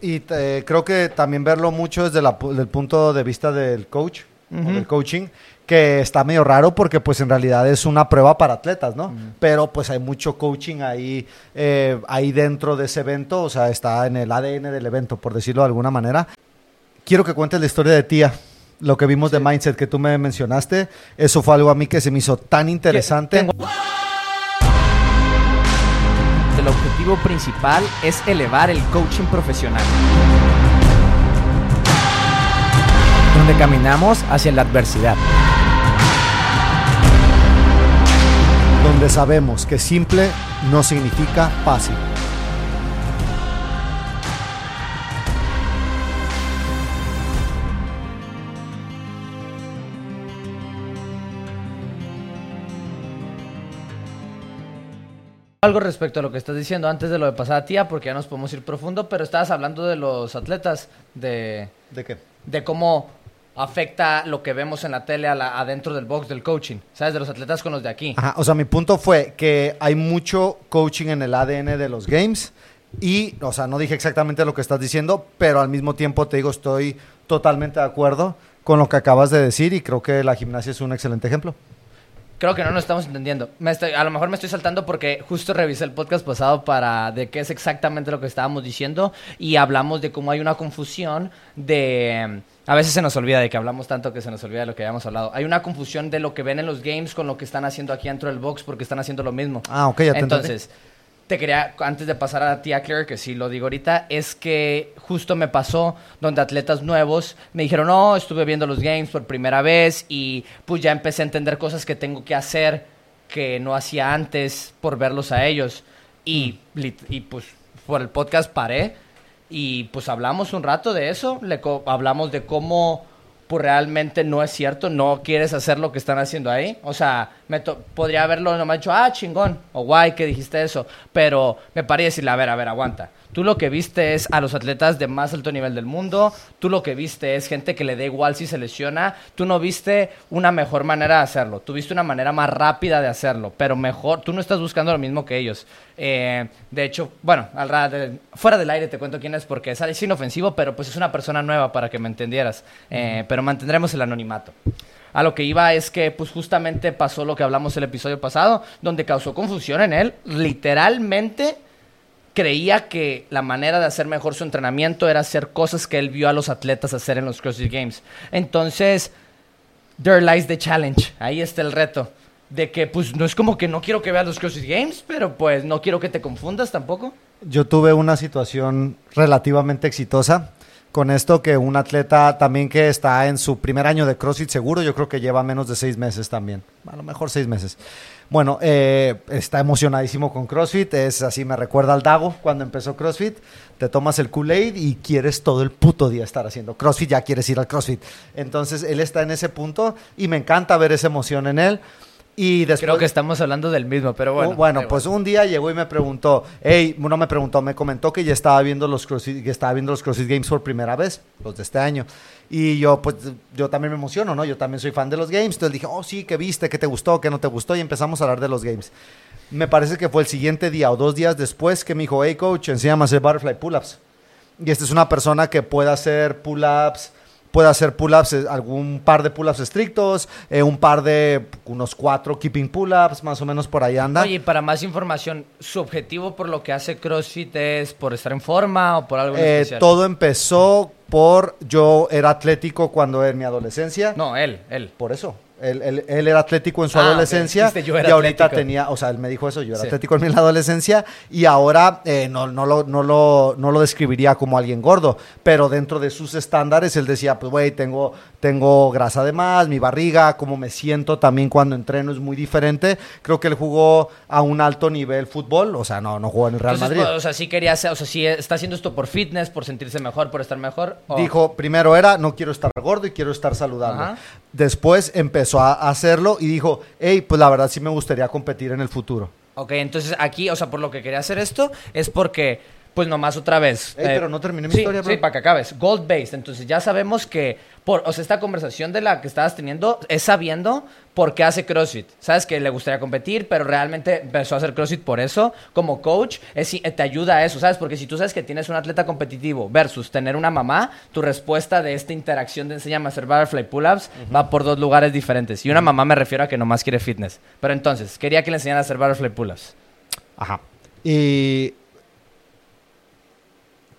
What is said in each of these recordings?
y eh, creo que también verlo mucho desde el punto de vista del coach, o del coaching, que está medio raro porque pues en realidad es una prueba para atletas, ¿no? Pero pues hay mucho coaching ahí, eh, ahí dentro de ese evento, o sea, está en el ADN del evento, por decirlo de alguna manera. Quiero que cuentes la historia de tía. Lo que vimos de Mindset que tú me mencionaste, eso fue algo a mí que se me hizo tan interesante. El objetivo principal es elevar el coaching profesional. Donde caminamos hacia la adversidad. donde sabemos que simple no significa fácil. Algo respecto a lo que estás diciendo antes de lo de pasada tía, porque ya nos podemos ir profundo, pero estabas hablando de los atletas, de, ¿De qué? de cómo afecta lo que vemos en la tele a la- adentro del box del coaching, ¿sabes? De los atletas con los de aquí. Ajá, o sea, mi punto fue que hay mucho coaching en el ADN de los games y, o sea, no dije exactamente lo que estás diciendo, pero al mismo tiempo te digo, estoy totalmente de acuerdo con lo que acabas de decir y creo que la gimnasia es un excelente ejemplo. Creo que no nos estamos entendiendo. Me estoy- a lo mejor me estoy saltando porque justo revisé el podcast pasado para de qué es exactamente lo que estábamos diciendo y hablamos de cómo hay una confusión de... A veces se nos olvida de que hablamos tanto que se nos olvida de lo que habíamos hablado. Hay una confusión de lo que ven en los games con lo que están haciendo aquí dentro del box porque están haciendo lo mismo. Ah, ok, ya te Entonces, te quería, antes de pasar a ti a Claire, que sí lo digo ahorita, es que justo me pasó donde atletas nuevos me dijeron, no, estuve viendo los games por primera vez y pues ya empecé a entender cosas que tengo que hacer que no hacía antes por verlos a ellos. Y, lit- y pues por el podcast paré y pues hablamos un rato de eso, le co- hablamos de cómo pues realmente no es cierto, no quieres hacer lo que están haciendo ahí. O sea, me podría haberlo nomás dicho, ah, chingón, o guay que dijiste eso, pero me paré y decirle, a ver, a ver, aguanta. Tú lo que viste es a los atletas de más alto nivel del mundo, tú lo que viste es gente que le da igual si se lesiona, tú no viste una mejor manera de hacerlo, tú viste una manera más rápida de hacerlo, pero mejor, tú no estás buscando lo mismo que ellos. Eh, de hecho, bueno, al fuera del aire te cuento quién es porque es es inofensivo, pero pues es una persona nueva para que me entendieras, Eh, pero mantendremos el anonimato. A lo que iba es que pues justamente pasó lo que hablamos el episodio pasado, donde causó confusión en él, literalmente creía que la manera de hacer mejor su entrenamiento era hacer cosas que él vio a los atletas hacer en los CrossFit Games. Entonces, there lies the challenge. Ahí está el reto. De que, pues, no es como que no quiero que veas los CrossFit Games, pero pues no quiero que te confundas tampoco. Yo tuve una situación relativamente exitosa con esto que un atleta también que está en su primer año de CrossFit seguro, yo creo que lleva menos de seis meses también, a lo mejor seis meses. Bueno, eh, está emocionadísimo con CrossFit, es así, me recuerda al Dago cuando empezó CrossFit, te tomas el Kool-Aid y quieres todo el puto día estar haciendo CrossFit, ya quieres ir al CrossFit. Entonces él está en ese punto y me encanta ver esa emoción en él. Y después, Creo que estamos hablando del mismo, pero bueno. Oh, bueno, pues un día llegó y me preguntó, hey, no me preguntó, me comentó que ya estaba viendo los CrossFit, que estaba viendo los CrossFit Games por primera vez, los de este año. Y yo, pues, yo también me emociono, ¿no? Yo también soy fan de los games. Entonces dije, oh, sí, ¿qué viste? ¿Qué te gustó? ¿Qué no te gustó? Y empezamos a hablar de los games. Me parece que fue el siguiente día o dos días después que me dijo, hey, coach, enséñame a hacer butterfly pull-ups. Y esta es una persona que puede hacer pull-ups, puede hacer pull-ups, eh, algún par de pull-ups estrictos, eh, un par de, unos cuatro keeping pull-ups, más o menos por ahí anda. Oye, y para más información, ¿su objetivo por lo que hace CrossFit es por estar en forma o por algo en Eh, especial? todo empezó por, yo era atlético cuando en mi adolescencia. No, él, él. Por eso. Él, él- él era atlético en su Ah, adolescencia era y ahorita atlético. tenía, o sea, él me dijo eso, yo era Sí. atlético en mi adolescencia y ahora eh, no, no, lo, no, lo, no lo describiría como alguien gordo, pero dentro de sus estándares él decía, pues güey, tengo, tengo grasa de más, mi barriga, cómo me siento también cuando entreno es muy diferente. Creo que él jugó a un alto nivel fútbol, o sea, no, no jugó en el Real Entonces, Madrid. pues, o sea, sí quería o sea, sí está haciendo esto por fitness, por sentirse mejor, por estar mejor. o- Dijo, primero era, no quiero estar gordo y quiero estar saludable. Ajá. Después empezó a hacerlo y dijo, hey, pues la verdad sí me gustaría competir en el futuro. Ok, entonces aquí, o sea, por lo que quería hacer esto es porque pues nomás otra vez. Ey, pero no terminé mi sí, historia, bro. Sí, para que acabes. Gold based. Entonces ya sabemos que, por, o sea, esta conversación de la que estabas teniendo es sabiendo por qué hace CrossFit. Sabes que le gustaría competir, pero realmente empezó a hacer CrossFit por eso. Como coach, es, eh, te ayuda a eso, ¿sabes? Porque si tú sabes que tienes un atleta competitivo versus tener una mamá, tu respuesta de esta interacción de enséñame a hacer butterfly pull-ups va por dos lugares diferentes. Y una mamá me refiero a que nomás quiere fitness. Pero entonces, quería que le enseñara a hacer butterfly pull-ups. Ajá. Y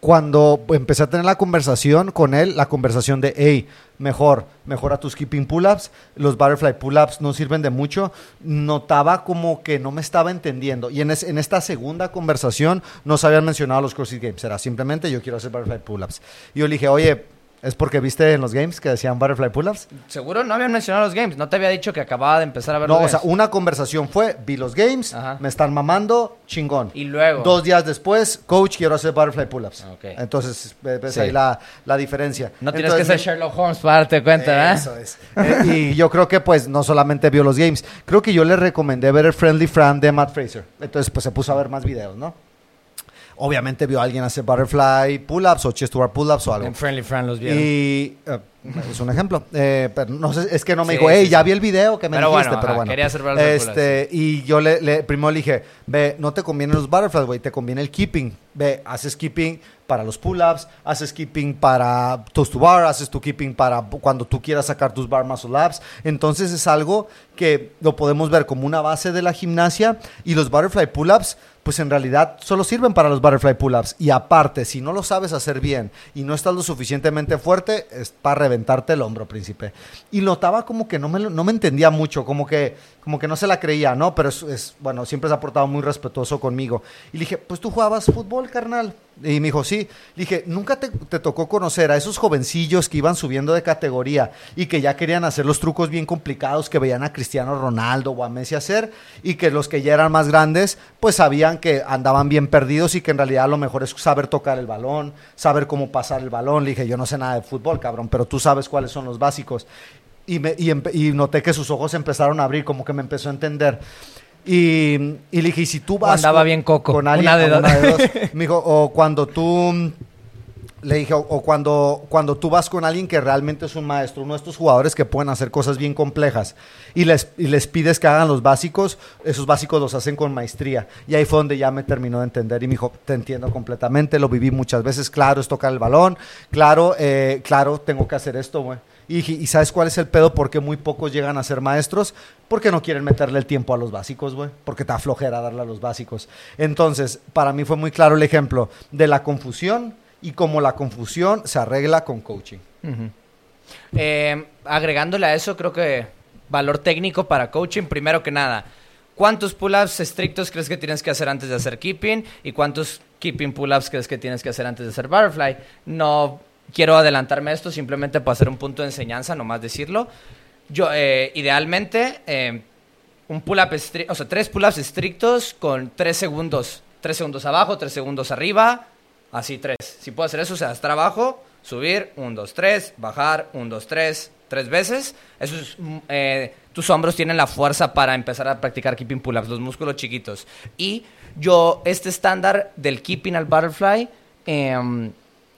cuando empecé a tener la conversación con él, la conversación de, hey, mejor, mejora tus keeping pull-ups, los butterfly pull-ups no sirven de mucho, notaba como que no me estaba entendiendo. Y en, es- en esta segunda conversación no se habían mencionado los CrossFit Games, era simplemente yo quiero hacer butterfly pull-ups. Y yo le dije, oye, ¿es porque viste en los games que decían butterfly pull-ups? Seguro no habían mencionado los games. No te había dicho que acababa de empezar a ver No, los o sea, games. una conversación fue, vi los games, Ajá. me están mamando, chingón. Y luego. Dos días después, coach, quiero hacer butterfly pull-ups. Ok. Entonces, ve- ves Sí. ahí la, la diferencia. No tienes Entonces, que ser Sherlock Holmes para darte cuenta, ¿eh? Eso es. Eh, y yo creo que, pues, no solamente vio los games. Creo que yo le recomendé ver el Friendly Fran de Matt Fraser. Entonces, pues, se puso a ver más videos, ¿no? Obviamente vio a alguien hacer butterfly pull-ups o chest to bar pull-ups o algo. En Friendly Friend los vieron. Y eh, es un ejemplo. Eh, pero no sé, es que no me Sí, dijo, sí, hey, sí. ya vi el video que me Pero dijiste, bueno, pero ajá, bueno. quería hacer este, Y yo le, le- primero le dije, ve, no te convienen los butterflies, güey, te conviene el keeping. Ve, haces keeping para los pull-ups, haces keeping para toast to bar, haces tu keeping para cuando tú quieras sacar tus bar muscle ups. Entonces es algo que lo podemos ver como una base de la gimnasia y los butterfly pull-ups pues en realidad solo sirven para los butterfly pull-ups. Y aparte, si no lo sabes hacer bien y no estás lo suficientemente fuerte, es para el hombro, príncipe. Y notaba como que no me, no me entendía mucho, como que, como que no se la creía, ¿no? Pero es, es- bueno, siempre se ha portado muy respetuoso conmigo. Y le dije, pues tú jugabas fútbol, carnal. Y me dijo, sí. Dije, ¿nunca te, te tocó conocer a esos jovencillos que iban subiendo de categoría y que ya querían hacer los trucos bien complicados que veían a Cristiano Ronaldo o a Messi hacer y que los que ya eran más grandes pues sabían que andaban bien perdidos y que en realidad lo mejor es saber tocar el balón, saber cómo pasar el balón? Le dije, yo no sé nada de fútbol, cabrón, pero tú sabes cuáles son los básicos. Y, me, y, y noté que sus ojos empezaron a abrir, como que me empezó a entender. Y, y le dije, y si tú vas andaba con- bien coco. con alguien, Una de una dos. de dos. Me dijo, o cuando tú le dije, o, o cuando, cuando tú vas con alguien que realmente es un maestro, uno de estos jugadores que pueden hacer cosas bien complejas y les, y les pides que hagan los básicos, esos básicos los hacen con maestría. Y ahí fue donde ya me terminó de entender y me dijo, te entiendo completamente, lo viví muchas veces, claro, es tocar el balón, claro, eh, claro, tengo que hacer esto, güey. Y, ¿y sabes cuál es el pedo? ¿Por qué muy pocos llegan a ser maestros? Porque no quieren meterle el tiempo a los básicos, güey. Porque te aflojera darle a los básicos. Entonces, para mí fue muy claro el ejemplo de la confusión y cómo la confusión se arregla con coaching. Eh, agregándole a eso, creo que valor técnico para coaching, primero que nada, ¿cuántos pull-ups estrictos crees que tienes que hacer antes de hacer keeping? ¿Y cuántos keeping pull-ups crees que tienes que hacer antes de hacer butterfly? No quiero adelantarme a esto, simplemente para hacer un punto de enseñanza, nomás decirlo. Yo, eh, idealmente, eh, un pull-up o sea, tres pull-ups estrictos con tres segundos. Tres segundos abajo, tres segundos arriba, así tres. Si puedo hacer eso, o sea, estar abajo, subir, un, dos, tres, bajar, un, dos, tres, tres veces. Eso es, mm, eh, tus hombros tienen la fuerza para empezar a practicar keeping pull-ups, los músculos chiquitos. Y yo, este estándar del keeping al butterfly, em,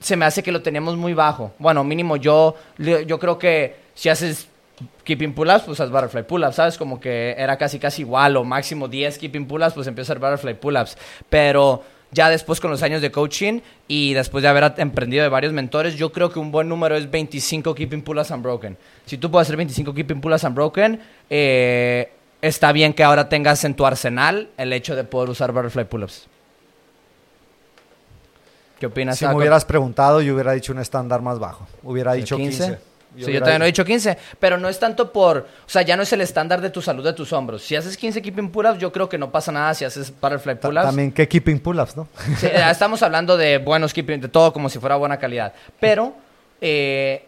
se me hace que lo tenemos muy bajo. Bueno, mínimo yo, yo creo que si haces keeping pull-ups, pues haz butterfly pull-ups, ¿sabes? Como que era casi casi igual, o máximo 10 keeping pull-ups, pues empiezo a hacer butterfly pull-ups. Pero ya después con los años de coaching y después de haber emprendido de varios mentores, yo creo que un buen número es 25 keeping pull-ups unbroken. Si tú puedes hacer 25 keeping pull-ups unbroken, eh, está bien que ahora tengas en tu arsenal el hecho de poder usar butterfly pull-ups. ¿Qué opinas? Si me hubieras preguntado, yo hubiera dicho un estándar más bajo. Hubiera dicho 15. 15. Sí, yo también he dicho- dicho 15, pero no es tanto por, o sea, ya no es el estándar de tu salud de tus hombros. Si haces 15 keeping pull-ups, yo creo que no pasa nada si haces butterfly pull-ups. También que keeping pull-ups, ¿no? Sí, estamos hablando de buenos keeping, de todo como si fuera buena calidad. Pero eh,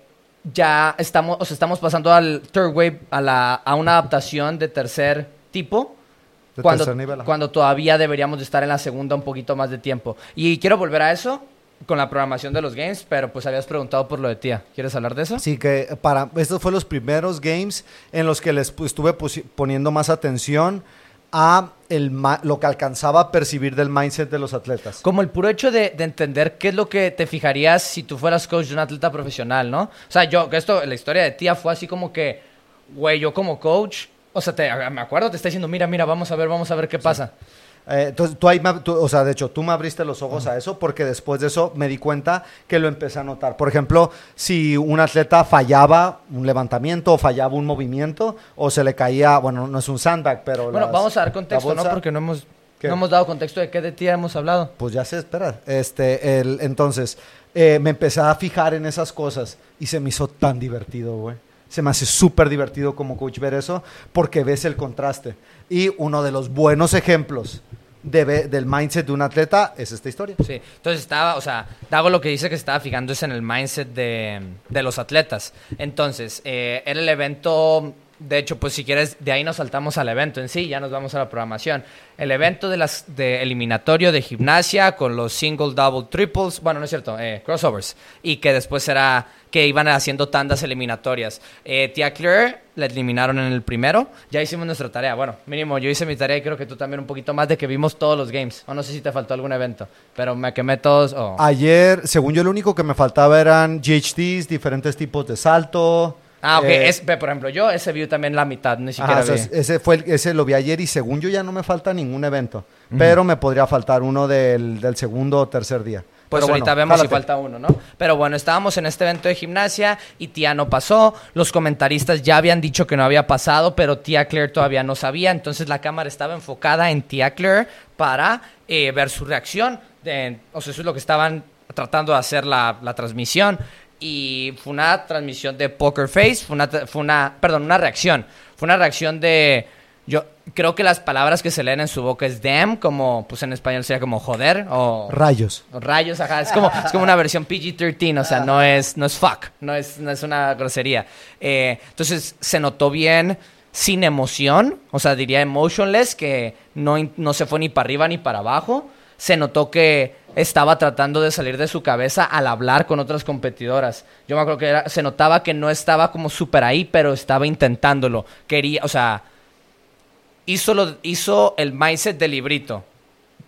ya estamos, o sea, estamos pasando al third wave, a, la, a una adaptación de tercer tipo. Cuando, nivel, todavía deberíamos de estar en la segunda un poquito más de tiempo. Y quiero volver a eso con la programación de los games, pero pues habías preguntado por lo de tía. ¿Quieres hablar de eso? Así que para estos fueron los primeros games en los que les estuve poniendo más atención a el lo que alcanzaba a percibir del mindset de los atletas. Como el puro hecho de, de entender qué es lo que te fijarías si tú fueras coach de un atleta profesional, ¿no? O sea, yo, esto, la historia de tía fue así como que, güey, yo como coach, o sea, te, me acuerdo, te está diciendo, mira, mira, vamos a ver, vamos a ver qué pasa. Eh, entonces, tú ahí tú- o sea, de hecho, tú me abriste los ojos a eso porque después de eso me di cuenta que lo empecé a notar. Por ejemplo, si un atleta fallaba un levantamiento o fallaba un movimiento o se le caía, bueno, no es un sandbag, pero... Bueno, las- vamos a dar contexto, ¿no? Porque no hemos, ¿Qué? no hemos dado contexto de qué de tía hemos hablado. Pues ya sé, espera. Este, el, entonces, eh, me empecé a fijar en esas cosas y se me hizo tan divertido, güey. Se me hace súper divertido como coach ver eso porque ves el contraste. Y uno de los buenos ejemplos de del mindset de un atleta es esta historia. Sí, entonces estaba, o sea, Dago lo que dice que estaba fijando es en el mindset de, de los atletas. Entonces, eh, era el evento, de hecho, pues si quieres, de ahí nos saltamos al evento en sí, ya nos vamos a la programación. El evento de las de eliminatorio de gimnasia con los single, double, triples, bueno, no es cierto, eh, crossovers, y que después era que iban haciendo tandas eliminatorias. Eh, Tía Claire la eliminaron en el primero, ya hicimos nuestra tarea, bueno, mínimo yo hice mi tarea y creo que tú también un poquito más de que vimos todos los games, o no sé si te faltó algún evento, pero me quemé todos. Ayer, según yo, lo único que me faltaba eran GHDs, diferentes tipos de salto. Ah, ok. Eh, es- por ejemplo, yo ese vi también la mitad, ni ajá, siquiera o sea, vi. ese fue el- ese lo vi ayer y según yo ya no me falta ningún evento, pero me podría faltar uno del, del segundo o tercer día. Pues Pero ahorita bueno, vemos si falta uno, ¿no? Pero bueno, estábamos en este evento de gimnasia y Tía no pasó. Los comentaristas ya habían dicho que no había pasado, pero Tía Claire todavía no sabía. Entonces la cámara estaba enfocada en Tía Claire para eh, ver su reacción. De- o sea, eso es lo que estaban tratando de hacer la, la transmisión. Y fue una transmisión de Poker Face, fue una, fue una, perdón, una reacción. Fue una reacción de, yo creo que las palabras que se leen en su boca es damn, como, pues en español sería como joder o... Rayos. Rayos, ajá. Es como, es como una versión PG-13, o sea, no es, no es fuck, no es, no es una grosería. Eh, entonces, se notó bien sin emoción, o sea, diría emotionless, que no, no se fue ni para arriba ni para abajo. Se notó que estaba tratando de salir de su cabeza al hablar con otras competidoras. Yo me acuerdo que se notaba que no estaba como súper ahí, pero estaba intentándolo. Quería, o sea, hizo, lo- hizo el mindset del librito.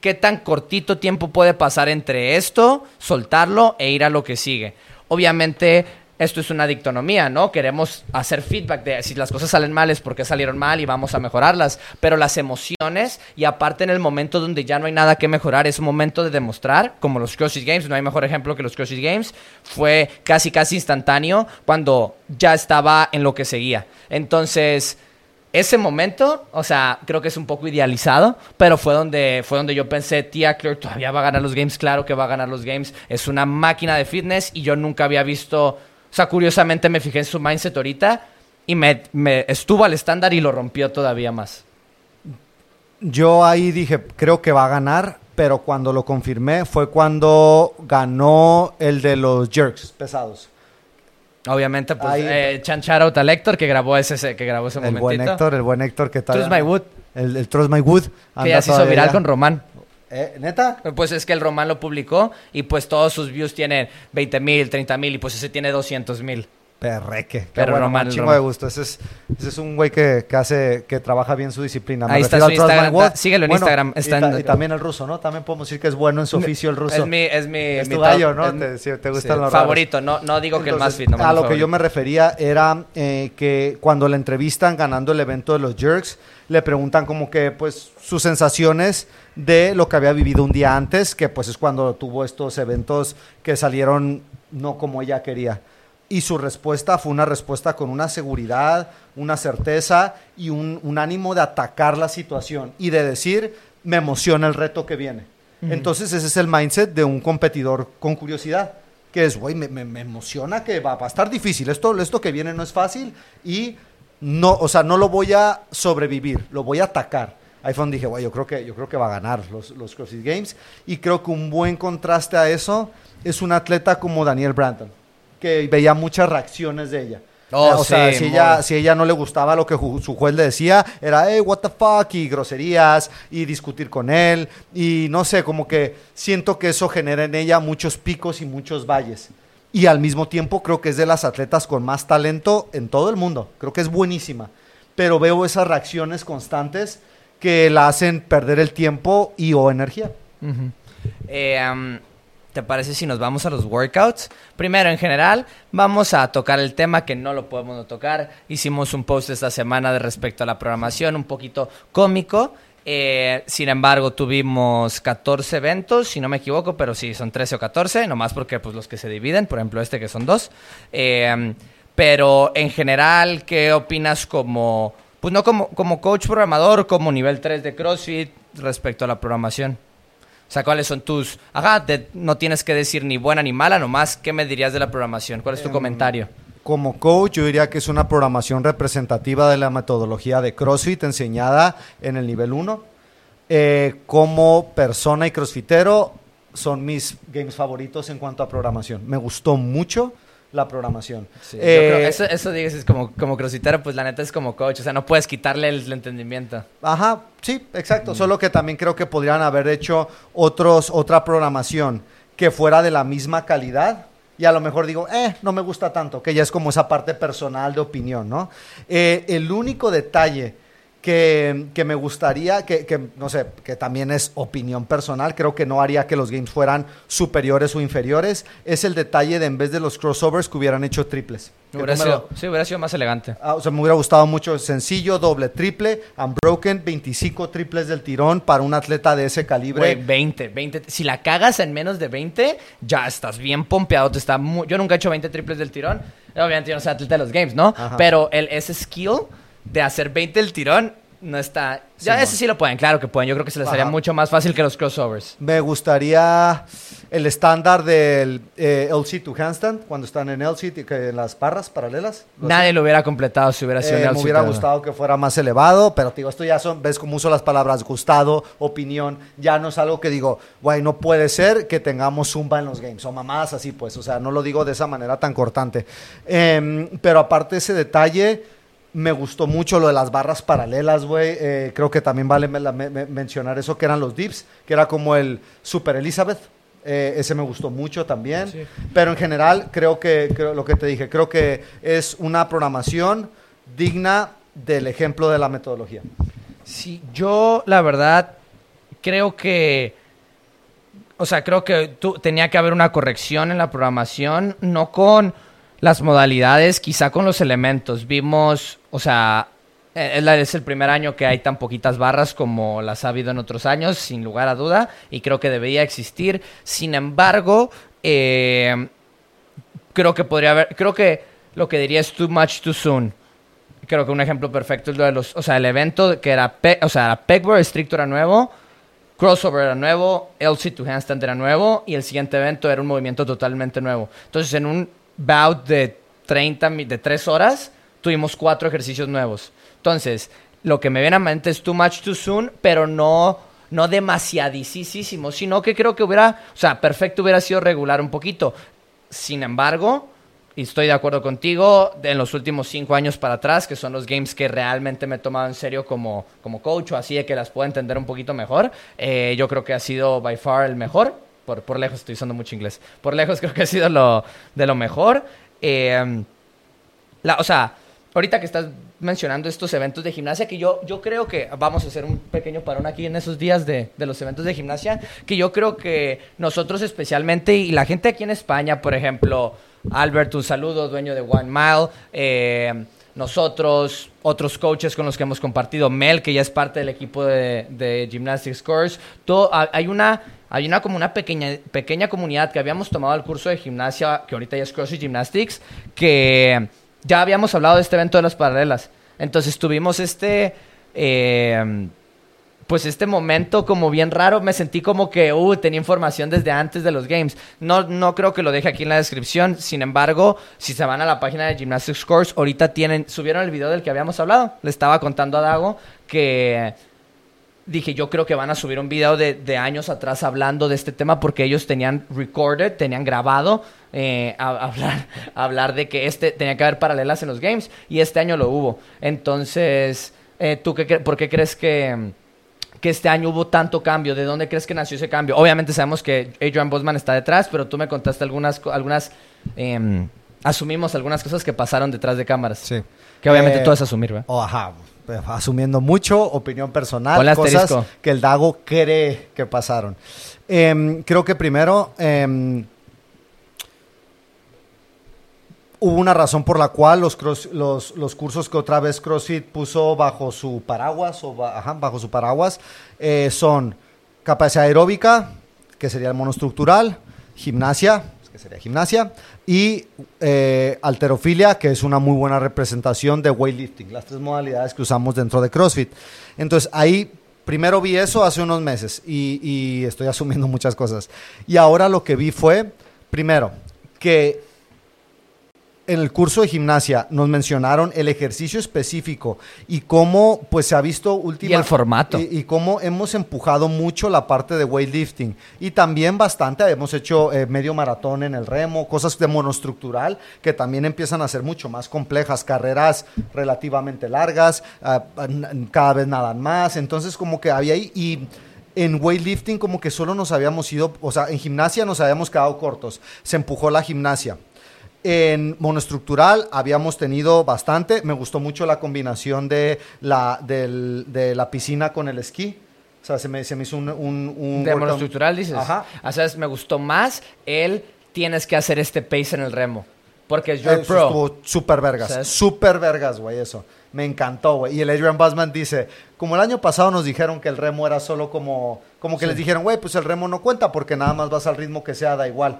¿Qué tan cortito tiempo puede pasar entre esto, soltarlo e ir a lo que sigue? Obviamente, esto es una dictonomía, ¿no? Queremos hacer feedback de si las cosas salen mal es porque salieron mal y vamos a mejorarlas. Pero las emociones, y aparte en el momento donde ya no hay nada que mejorar, es un momento de demostrar, como los CrossFit Games, no hay mejor ejemplo que los CrossFit Games, fue casi casi instantáneo cuando ya estaba en lo que seguía. Entonces, ese momento, o sea, creo que es un poco idealizado, pero fue donde, fue donde yo pensé, tía Claire todavía va a ganar los games, claro que va a ganar los games, es una máquina de fitness y yo nunca había visto, o sea, curiosamente me fijé en su mindset ahorita y me, me estuvo al estándar y lo rompió todavía más. Yo ahí dije, creo que va a ganar, pero cuando lo confirmé fue cuando ganó el de los jerks pesados. Obviamente, pues, Ahí- eh, out Héctor que grabó ese, que grabó ese El momentito. buen Héctor, el buen Héctor que tal. Trust My Wood, El, el Trust My Wood. que ya se hizo viral allá. con Román. Eh, ¿Neta? Pues es que el Román lo publicó y pues todos sus views tienen 20 mil, 30 mil y pues ese tiene 200 mil. Perreque. Qué Pero bueno, Román, un chingo Román. de gusto. Ese es, ese es un güey que, que hace, que trabaja bien su disciplina. Me Ahí está su Instagram, ta- síguelo en Instagram, Y, está ta- en- y también el ruso, ¿no? También podemos decir que es bueno en su oficio el ruso. Es mi, es mi, Es mi tu gallo, ¿no? es Te- sí, los favorito. No, no digo que el más fit, nomás a lo que yo me refería era eh, que cuando la entrevistan ganando el evento de los Jerks, le preguntan como que pues sus sensaciones de lo que había vivido un día antes, que pues es cuando tuvo estos eventos que salieron no como ella quería. Y su respuesta fue una respuesta con una seguridad, una certeza y un, un ánimo de atacar la situación y de decir, me emociona el reto que viene. Entonces ese es el mindset de un competidor con curiosidad, que es, güey, me, me- me emociona que va, va a estar difícil, esto, esto que viene no es fácil y no, o sea, no lo voy a sobrevivir, lo voy a atacar. Ahí fue donde dije, güey, yo creo que, yo creo que va a ganar los, los CrossFit Games y creo que un buen contraste a eso es un atleta como Daniel Branton, que veía muchas reacciones de ella. Oh, o sea, sí, si muy. ella, si ella no le gustaba lo que ju- su juez le decía, era, hey, what the fuck, y groserías, y discutir con él, y no sé, como que siento que eso genera en ella muchos picos y muchos valles. Y al mismo tiempo creo que es de las atletas con más talento en todo el mundo, creo que es buenísima, pero veo esas reacciones constantes que la hacen perder el tiempo y o energía. Eh, um, ¿Te parece si nos vamos a los workouts? Primero, en general, vamos a tocar el tema que no lo podemos no tocar. Hicimos un post esta semana de respecto a la programación, un poquito cómico. Eh, sin embargo, tuvimos 14 eventos, si no me equivoco, pero sí, son 13 o 14, nomás porque pues, los que se dividen, por ejemplo, este que son dos. Eh, pero en general, ¿qué opinas como, pues no como, como coach programador, como nivel 3 de CrossFit respecto a la programación? O sea, ¿cuáles son tus... Ajá, te- no tienes que decir ni buena ni mala, nomás, ¿qué me dirías de la programación? ¿Cuál es tu comentario? Como coach, yo diría que es una programación representativa de la metodología de CrossFit enseñada en el nivel 1. Eh, como persona y crossfitero, son mis games favoritos en cuanto a programación. Me gustó mucho la programación. Sí, Eh, yo creo- eso, eso digas, es como, como crossfitero, pues la neta es como coach, o sea, no puedes quitarle el, el entendimiento. Ajá, sí, exacto. Solo que también creo que podrían haber hecho otros, otra programación que fuera de la misma calidad. Y a lo mejor digo, eh, no me gusta tanto, que ya es como esa parte personal de opinión, ¿no? Eh, el único detalle que, que me gustaría, que, que, no sé, que también es opinión personal, creo que no haría que los games fueran superiores o inferiores, es el detalle de en vez de los crossovers que hubieran hecho triples. Hubiera sido, sí, hubiera sido más elegante. Ah, o sea, me hubiera gustado mucho sencillo, doble, triple, unbroken, 25 triples del tirón para un atleta de ese calibre. Güey, 20, 20. Si la cagas en menos de 20, ya estás bien pompeado. Te está mu- yo nunca he hecho 20 triples del tirón. Obviamente yo no soy atleta de los games, ¿no? Ajá. Pero el, ese skill de hacer 20 del tirón no está... Ya Simón. ese sí lo pueden, claro que pueden. Yo creo que se les haría mucho más fácil que los crossovers. Me gustaría el estándar del eh, LC to handstand, cuando están en LC, que en las barras paralelas. lo Nadie lo hubiera completado si hubiera sido Eh, en me el hubiera gustado que fuera más elevado, pero te digo, esto ya son, ves cómo uso las palabras gustado, opinión, ya no es algo que digo, güey, no puede ser que tengamos zumba en los games, o mamadas así, pues, o sea, no lo digo de esa manera tan cortante. Em, pero aparte ese detalle, me gustó mucho lo de las barras paralelas, güey, eh, creo que también vale me- me- mencionar eso, que eran los dips, que era como el Super Elizabeth. eh, ese me gustó mucho también. Sí. Pero en general, creo que, creo, lo que te dije, creo que es una programación digna del ejemplo de la metodología. Sí, yo la verdad creo que, o sea, creo que tú, tenía que haber una corrección en la programación, no con las modalidades, quizá con los elementos. Vimos, o sea, eh, es, el primer año que hay tan poquitas barras como las ha habido en otros años, sin lugar a duda, y creo que debería existir. Sin embargo, eh, creo que podría haber, creo que lo que diría es too much too soon. Creo que un ejemplo perfecto es lo de los, o sea, el evento que era, o sea, pegboard estricto era nuevo, crossover era nuevo, LC to handstand era nuevo y el siguiente evento era un movimiento totalmente nuevo. Entonces, en un bout de 30 mi- de 3 horas, tuvimos cuatro ejercicios nuevos. Entonces, lo que me viene a mente es too much too soon, pero no no demasiadísimo, sino que creo que hubiera, o sea, perfecto hubiera sido regular un poquito. Sin embargo, y estoy de acuerdo contigo, en los últimos cinco años para atrás, que son los games que realmente me he tomado en serio como, como coach o así de que las puedo entender un poquito mejor, eh, yo creo que ha sido by far el mejor. Por, por lejos, estoy usando mucho inglés. Por lejos creo que ha sido lo, de lo mejor. Eh, o sea, ahorita que estás mencionando estos eventos de gimnasia, que yo, yo creo que vamos a hacer un pequeño parón aquí en esos días de, de los eventos de gimnasia, que yo creo que nosotros especialmente, y la gente aquí en España, por ejemplo, Albert, un saludo, dueño de One Mile, eh, nosotros, otros coaches con los que hemos compartido, Mel, que ya es parte del equipo de, de Gymnastics Course, todo, ha- hay una, hay una como una pequeña, pequeña comunidad que habíamos tomado el curso de gimnasia, que ahorita ya es CrossFit Gymnastics, que ya habíamos hablado de este evento de las paralelas. Entonces tuvimos este, eh, pues este momento como bien raro. Me sentí como que, uh, tenía información desde antes de los games. No, no creo que lo deje aquí en la descripción. Sin embargo, si se van a la página de Gymnastics Course, ahorita tienen, subieron el video del que habíamos hablado. Le estaba contando a Dago que dije, yo creo que van a subir un video de, de años atrás hablando de este tema porque ellos tenían recorded, tenían grabado eh, a, a hablar, a hablar de que este tenía que haber paralelas en los games y este año lo hubo. Entonces, eh, ¿tú qué, por qué crees que, que este año hubo tanto cambio? ¿De dónde crees que nació ese cambio? Obviamente sabemos que Adrian Bosman está detrás, pero tú me contaste algunas, algunas em, asumimos algunas cosas que pasaron detrás de cámaras. Sí. Que obviamente Eh, todo es asumir, ¿verdad? Oh, ajá. Asumiendo mucho, opinión personal, cosas que el Dago cree que pasaron. Em, creo que primero em, hubo una razón por la cual los, cross- los, los cursos que otra vez CrossFit puso bajo su paraguas, o ajá, bajo su paraguas, eh, son capacidad aeróbica, que sería el monoestructural, gimnasia, que sería gimnasia, y eh, alterofilia, que es una muy buena representación de weightlifting, las tres modalidades que usamos dentro de CrossFit. Entonces ahí primero vi eso hace unos meses y, y estoy asumiendo muchas cosas. Y ahora lo que vi fue, primero, que en el curso de gimnasia nos mencionaron el ejercicio específico y cómo pues se ha visto últimamente Y el formato. y, y cómo hemos empujado mucho la parte de weightlifting y también bastante hemos hecho eh, medio maratón en el remo cosas de monoestructural que también empiezan a ser mucho más complejas carreras relativamente largas n- cada vez nadan más entonces como que había ahí y en weightlifting como que solo nos habíamos ido, o sea, en gimnasia nos habíamos quedado cortos. Se empujó la gimnasia. En monoestructural habíamos tenido bastante. Me gustó mucho la combinación de la, del- de la piscina con el esquí. O sea, se me, se me hizo un... un, un De monoestructural, dices. Ajá. O sea, es- me gustó más el tienes que hacer este pace en el remo. Porque es Eh, your pro. estuvo súper vergas. ¿Sabes? Súper vergas, güey, eso. Me encantó, güey. Y el Adrian Busman dice, como el año pasado nos dijeron que el remo era solo como... Como que les dijeron, güey, pues el remo no cuenta porque nada más vas al ritmo que sea, da igual.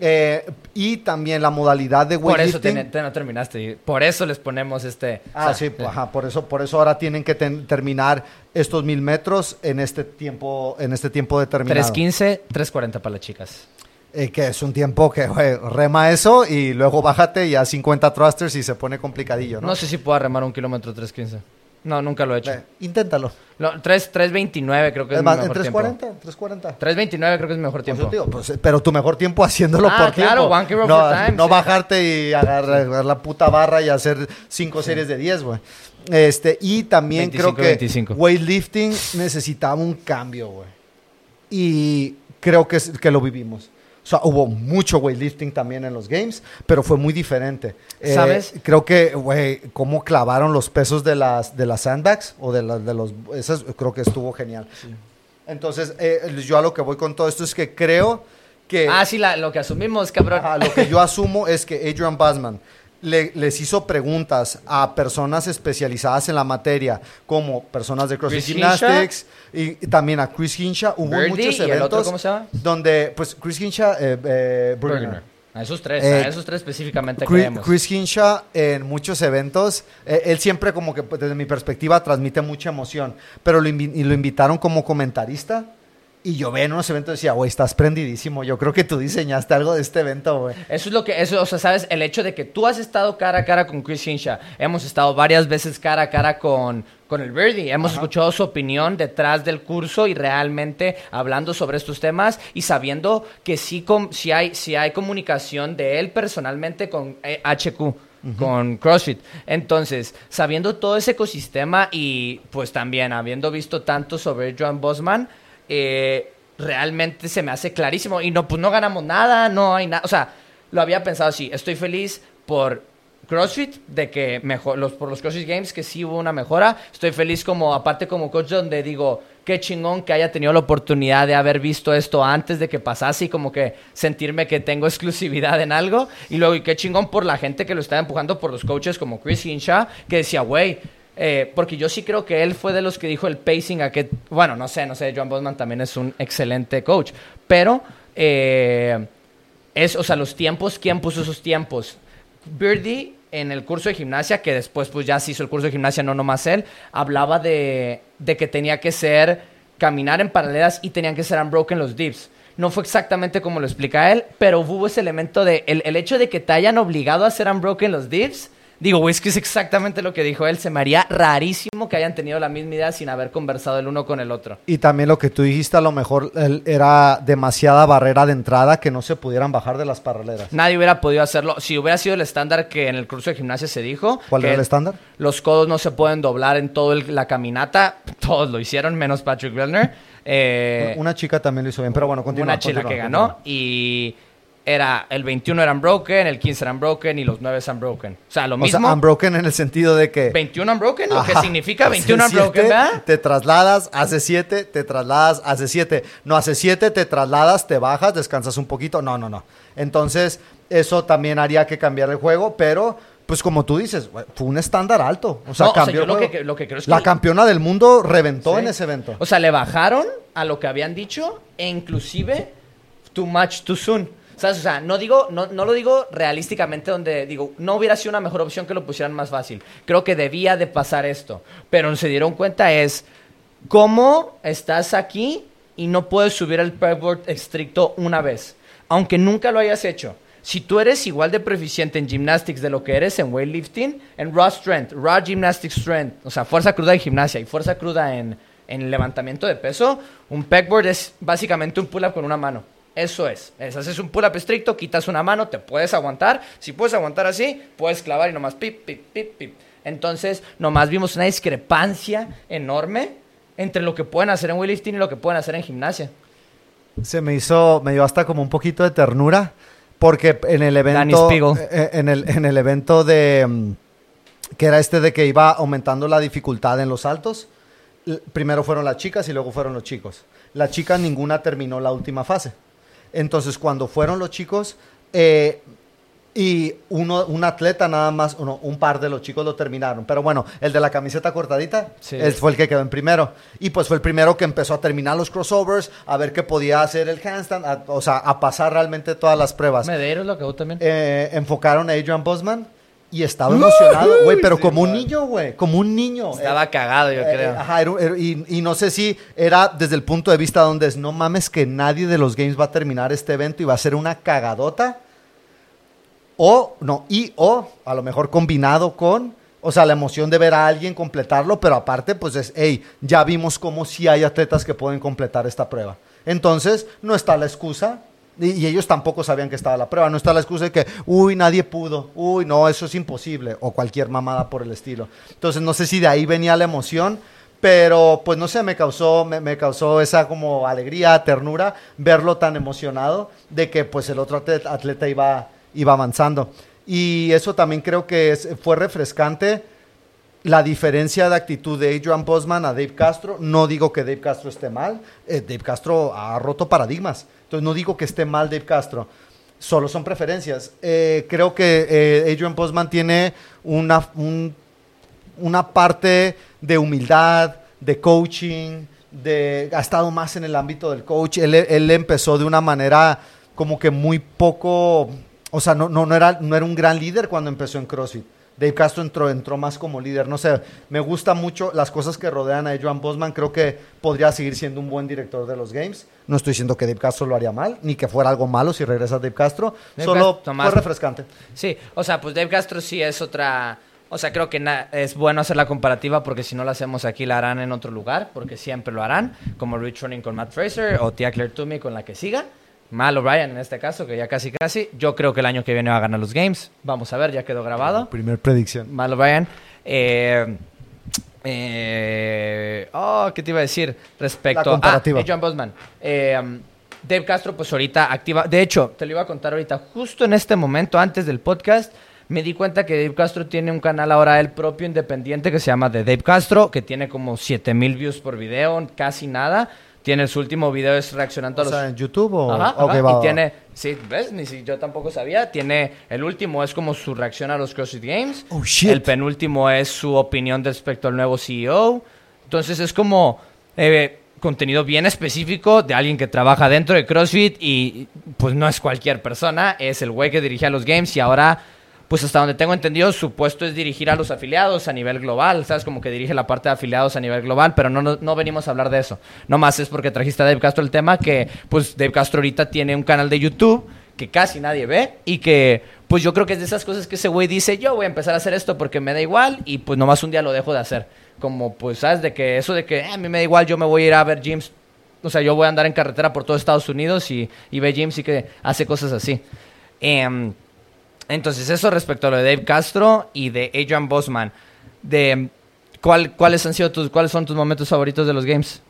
Eh, y también la modalidad de Por eso weightlifting. te, te- no terminaste. Por eso les ponemos este. Ah, o sea, sí, pues, ajá, por eso, por eso ahora tienen que ten- terminar estos mil metros en este tiempo, en este tiempo determinado. 3.15, 3.40 para las chicas. Eh, que es un tiempo que, rema eso y luego bájate y a 50 thrusters y se pone complicadillo, ¿no? No, sé si puedo remar un kilómetro 3.15. No, nunca lo he hecho. Inténtalo. No, 3, 3.29 creo que es, Es mi más, en mejor tiempo. 340, 340. 3.29 creo que es mi mejor Por tiempo. digo, pues, eh, pero tu mejor tiempo haciéndolo Ah, por claro, tiempo. kilo no, time, no sí. bajarte y agarrar, agarrar la puta barra y hacer cinco series de 10, güey. Este, y también 25, creo que 25. weightlifting necesitaba un cambio, güey. Y creo que, es- que lo vivimos. O sea, hubo mucho weightlifting también en los games, pero fue muy diferente. Eh, ¿Sabes? Creo que, güey, cómo clavaron los pesos de las, de las sandbags o de, las de los... Esas creo que estuvo genial. Entonces, eh, yo a lo que voy con todo esto es que creo que... Ah, sí, la- lo que asumimos, cabrón. Ajá, lo que yo asumo es que Adrian Busman le- les hizo preguntas a personas especializadas en la materia, como personas de CrossFit Gymnastics y, y también a Chris Hinshaw. Hubo Birdie, muchos ¿y el eventos otro cómo se llama? donde, pues, Chris Hinshaw, eh, eh. A esos tres, Eh, a esos tres específicamente Chris, creemos. Chris Hinshaw en muchos eventos, eh, él siempre como que pues, desde mi perspectiva transmite mucha emoción, pero lo, invi- y lo invitaron como comentarista y yo ve en unos eventos y decía, güey, estás prendidísimo, yo creo que tú diseñaste algo de este evento, güey. Eso es lo que, eso, o sea, sabes, el hecho de que tú has estado cara a cara con Chris Hinshaw, hemos estado varias veces cara a cara con, con el Birdie, hemos escuchado su opinión detrás del curso y realmente hablando sobre estos temas y sabiendo que sí, com- sí, hay, sí hay comunicación de él personalmente con eh, HQ. Con CrossFit. Entonces, sabiendo todo ese ecosistema y pues también habiendo visto tanto sobre Joan Bosman, eh, realmente se me hace clarísimo. Y no, pues no ganamos nada, no hay nada. O sea, lo había pensado así. Estoy feliz por CrossFit, de que mejor, los, por los CrossFit Games, que sí hubo una mejora. Estoy feliz como, aparte como coach, donde digo, qué chingón que haya tenido la oportunidad de haber visto esto antes de que pasase y como que sentirme que tengo exclusividad en algo. Y luego, y qué chingón por la gente que lo está empujando, por los coaches como Chris Hinshaw, que decía, güey, eh, porque yo sí creo que él fue de los que dijo el pacing a que, bueno, no sé, no sé, John Bosman también es un excelente coach, pero eh, es, o sea, los tiempos, ¿quién puso esos tiempos? Birdie en el curso de gimnasia, que después pues ya se hizo el curso de gimnasia, no nomás él, hablaba de, de que tenía que ser caminar en paralelas y tenían que ser unbroken los dips. No fue exactamente como lo explica él, pero hubo ese elemento de el, el hecho de que te hayan obligado a hacer unbroken los dips. Digo, güey, es que es exactamente lo que dijo él. Se me haría rarísimo que hayan tenido la misma idea sin haber conversado el uno con el otro. Y también lo que tú dijiste, a lo mejor el- era demasiada barrera de entrada que no se pudieran bajar de las paralelas. Nadie hubiera podido hacerlo. Si hubiera sido el estándar que en el curso de gimnasia se dijo. ¿Cuál que era el estándar? Los codos no se pueden doblar en toda la caminata. Todos lo hicieron, menos Patrick Wellner. Eh, Una chica también lo hizo bien, pero bueno, continúa. una chila continúa, que continúa. ganó. Y era el 21 eran broken, el 15 eran broken y los 9 eran broken. O sea, lo O mismo. sea, unbroken en el sentido de que... 21 unbroken, lo que Ajá. significa 21 Hace unbroken, siete, ¿verdad? Te trasladas, hace 7, te trasladas, hace 7. No, hace 7, te trasladas, te bajas, descansas un poquito. No, no, no. Entonces, eso también haría que cambiar el juego, pero, pues como tú dices, fue un estándar alto. O sea, No, o sea, cambió yo lo que- lo que creo es La que- campeona del mundo reventó Sí. en ese evento. O sea, le bajaron a lo que habían dicho e inclusive too much too soon. O sea, no digo, no, lo digo realísticamente donde digo, no hubiera sido una mejor opción que lo pusieran más fácil. Creo que debía de pasar esto. Pero se dieron cuenta es cómo estás aquí y no puedes subir el pegboard estricto una vez. Aunque nunca lo hayas hecho. Si tú eres igual de proficiente en gymnastics de lo que eres en weightlifting, en raw strength, raw gymnastic strength, o sea, fuerza cruda en gimnasia y fuerza cruda en, en levantamiento de peso, un pegboard es básicamente un pull-up con una mano. Eso es. es. Haces un pull-up estricto, quitas una mano, te puedes aguantar. Si puedes aguantar así, puedes clavar y nomás pip, pip, pip, pip. Entonces, nomás vimos una discrepancia enorme entre lo que pueden hacer en weightlifting y lo que pueden hacer en gimnasia. Se me hizo, me dio hasta como un poquito de ternura, porque en el evento, Spiegel. eh, en el, en el evento de, mm, que era este de que iba aumentando la dificultad en los saltos, primero fueron las chicas y luego fueron los chicos. Las chicas ninguna terminó la última fase. Entonces, cuando fueron los chicos, eh, y uno, un atleta nada más, uno, un par de los chicos lo terminaron. Pero bueno, el de la camiseta cortadita, Sí. él fue el que quedó en primero. Y pues fue el primero que empezó a terminar los crossovers, a ver qué podía hacer el handstand, a- o sea, a pasar realmente todas las pruebas. Medeiros lo acabó también. Eh, enfocaron a Adrian Bosman y estaba emocionado, güey, pero sí, como un niño, güey, como un niño. Estaba Eh, cagado, yo eh, creo. eh, ajá, era- era- y, y no sé si era desde el punto de vista donde es, no mames que nadie de los games va a terminar este evento y va a ser una cagadota. O, no, y o a lo mejor combinado con, o sea, la emoción de ver a alguien completarlo, pero aparte, pues es, hey, ya vimos cómo sí hay atletas que pueden completar esta prueba. Entonces, no está la excusa. Y, ellos tampoco sabían que estaba la prueba. No está la excusa de que, uy, nadie pudo. Uy, no, eso es imposible. O cualquier mamada por el estilo. Entonces, no sé si de ahí venía la emoción. Pero, pues no sé, me causó, me, causó esa como alegría, ternura, verlo tan emocionado de que pues el otro atleta, iba, iba avanzando. Y eso también creo que fue refrescante la diferencia de actitud de Adrian Bosman a Dave Castro. No digo que Dave Castro esté mal. eh, Dave Castro ha roto paradigmas. Entonces no digo que esté mal Dave Castro. Solo son preferencias. Eh, creo que eh, Adrian Bosman tiene una, un- una parte de humildad, de coaching, de, ha estado más en el ámbito del coach. Él, empezó de una manera como que muy poco, o sea, no, no, era, no era un gran líder cuando empezó en CrossFit. Dave Castro entró, entró más como líder. No sé, me gusta mucho las cosas que rodean a Joan Bosman. Creo que podría seguir siendo un buen director de los games. No estoy diciendo que Dave Castro lo haría mal, ni que fuera algo malo si regresa Dave Castro. Dave Solo Castro, fue refrescante. Sí, o sea, pues Dave Castro sí es otra... O sea, creo que es bueno hacer la comparativa porque si no la hacemos aquí la harán en otro lugar, porque siempre lo harán, como Rich Running con Matt Fraser o Tia Claire Toomey con la que siga. Mal O'Brien en este caso, que ya casi casi. Yo creo que el año que viene va a ganar los games. Vamos a ver, ya quedó grabado. Primer predicción. Mal O'Brien. Eh, eh, oh, ¿qué te iba a decir respecto a John Bosman? Eh, um, Dave Castro, pues ahorita activa. De hecho, te lo iba a contar ahorita, justo en este momento, antes del podcast, me di cuenta que Dave Castro tiene un canal ahora él propio independiente que se llama The Dave Castro, que tiene como 7000 views por video, casi nada. Tiene su último video es reaccionando O a los sea, en YouTube o... Ajá, Ok, ajá, va, y va. tiene, sí, ¿ves? Ni si yo tampoco sabía. Tiene, el último es como su reacción a los CrossFit Games. Oh, shit. El penúltimo es su opinión respecto al nuevo CEO. Entonces es como eh, contenido bien específico de alguien que trabaja dentro de CrossFit y pues no es cualquier persona, es el güey que dirigía los games y ahora... Pues hasta donde tengo entendido, su puesto es dirigir a los afiliados a nivel global, ¿sabes? Como que dirige la parte de afiliados a nivel global, pero no, no, no venimos a hablar de eso. No más es porque trajiste a Dave Castro el tema que, pues, Dave Castro ahorita tiene un canal de YouTube que casi nadie ve y que, pues, yo creo que es de esas cosas que ese güey dice, yo voy a empezar a hacer esto porque me da igual y, pues, nomás un día lo dejo de hacer. Como, pues, ¿sabes? De que eso de que "Eh, a mí me da igual, yo me voy a ir a ver gyms. O sea, yo voy a andar en carretera por todo Estados Unidos y, y ve gyms y que hace cosas así. Em, entonces, eso respecto a lo de Dave Castro y de Adrian Bosman. De, ¿cuál, ¿Cuáles han sido tus, cuáles son tus momentos favoritos de los games?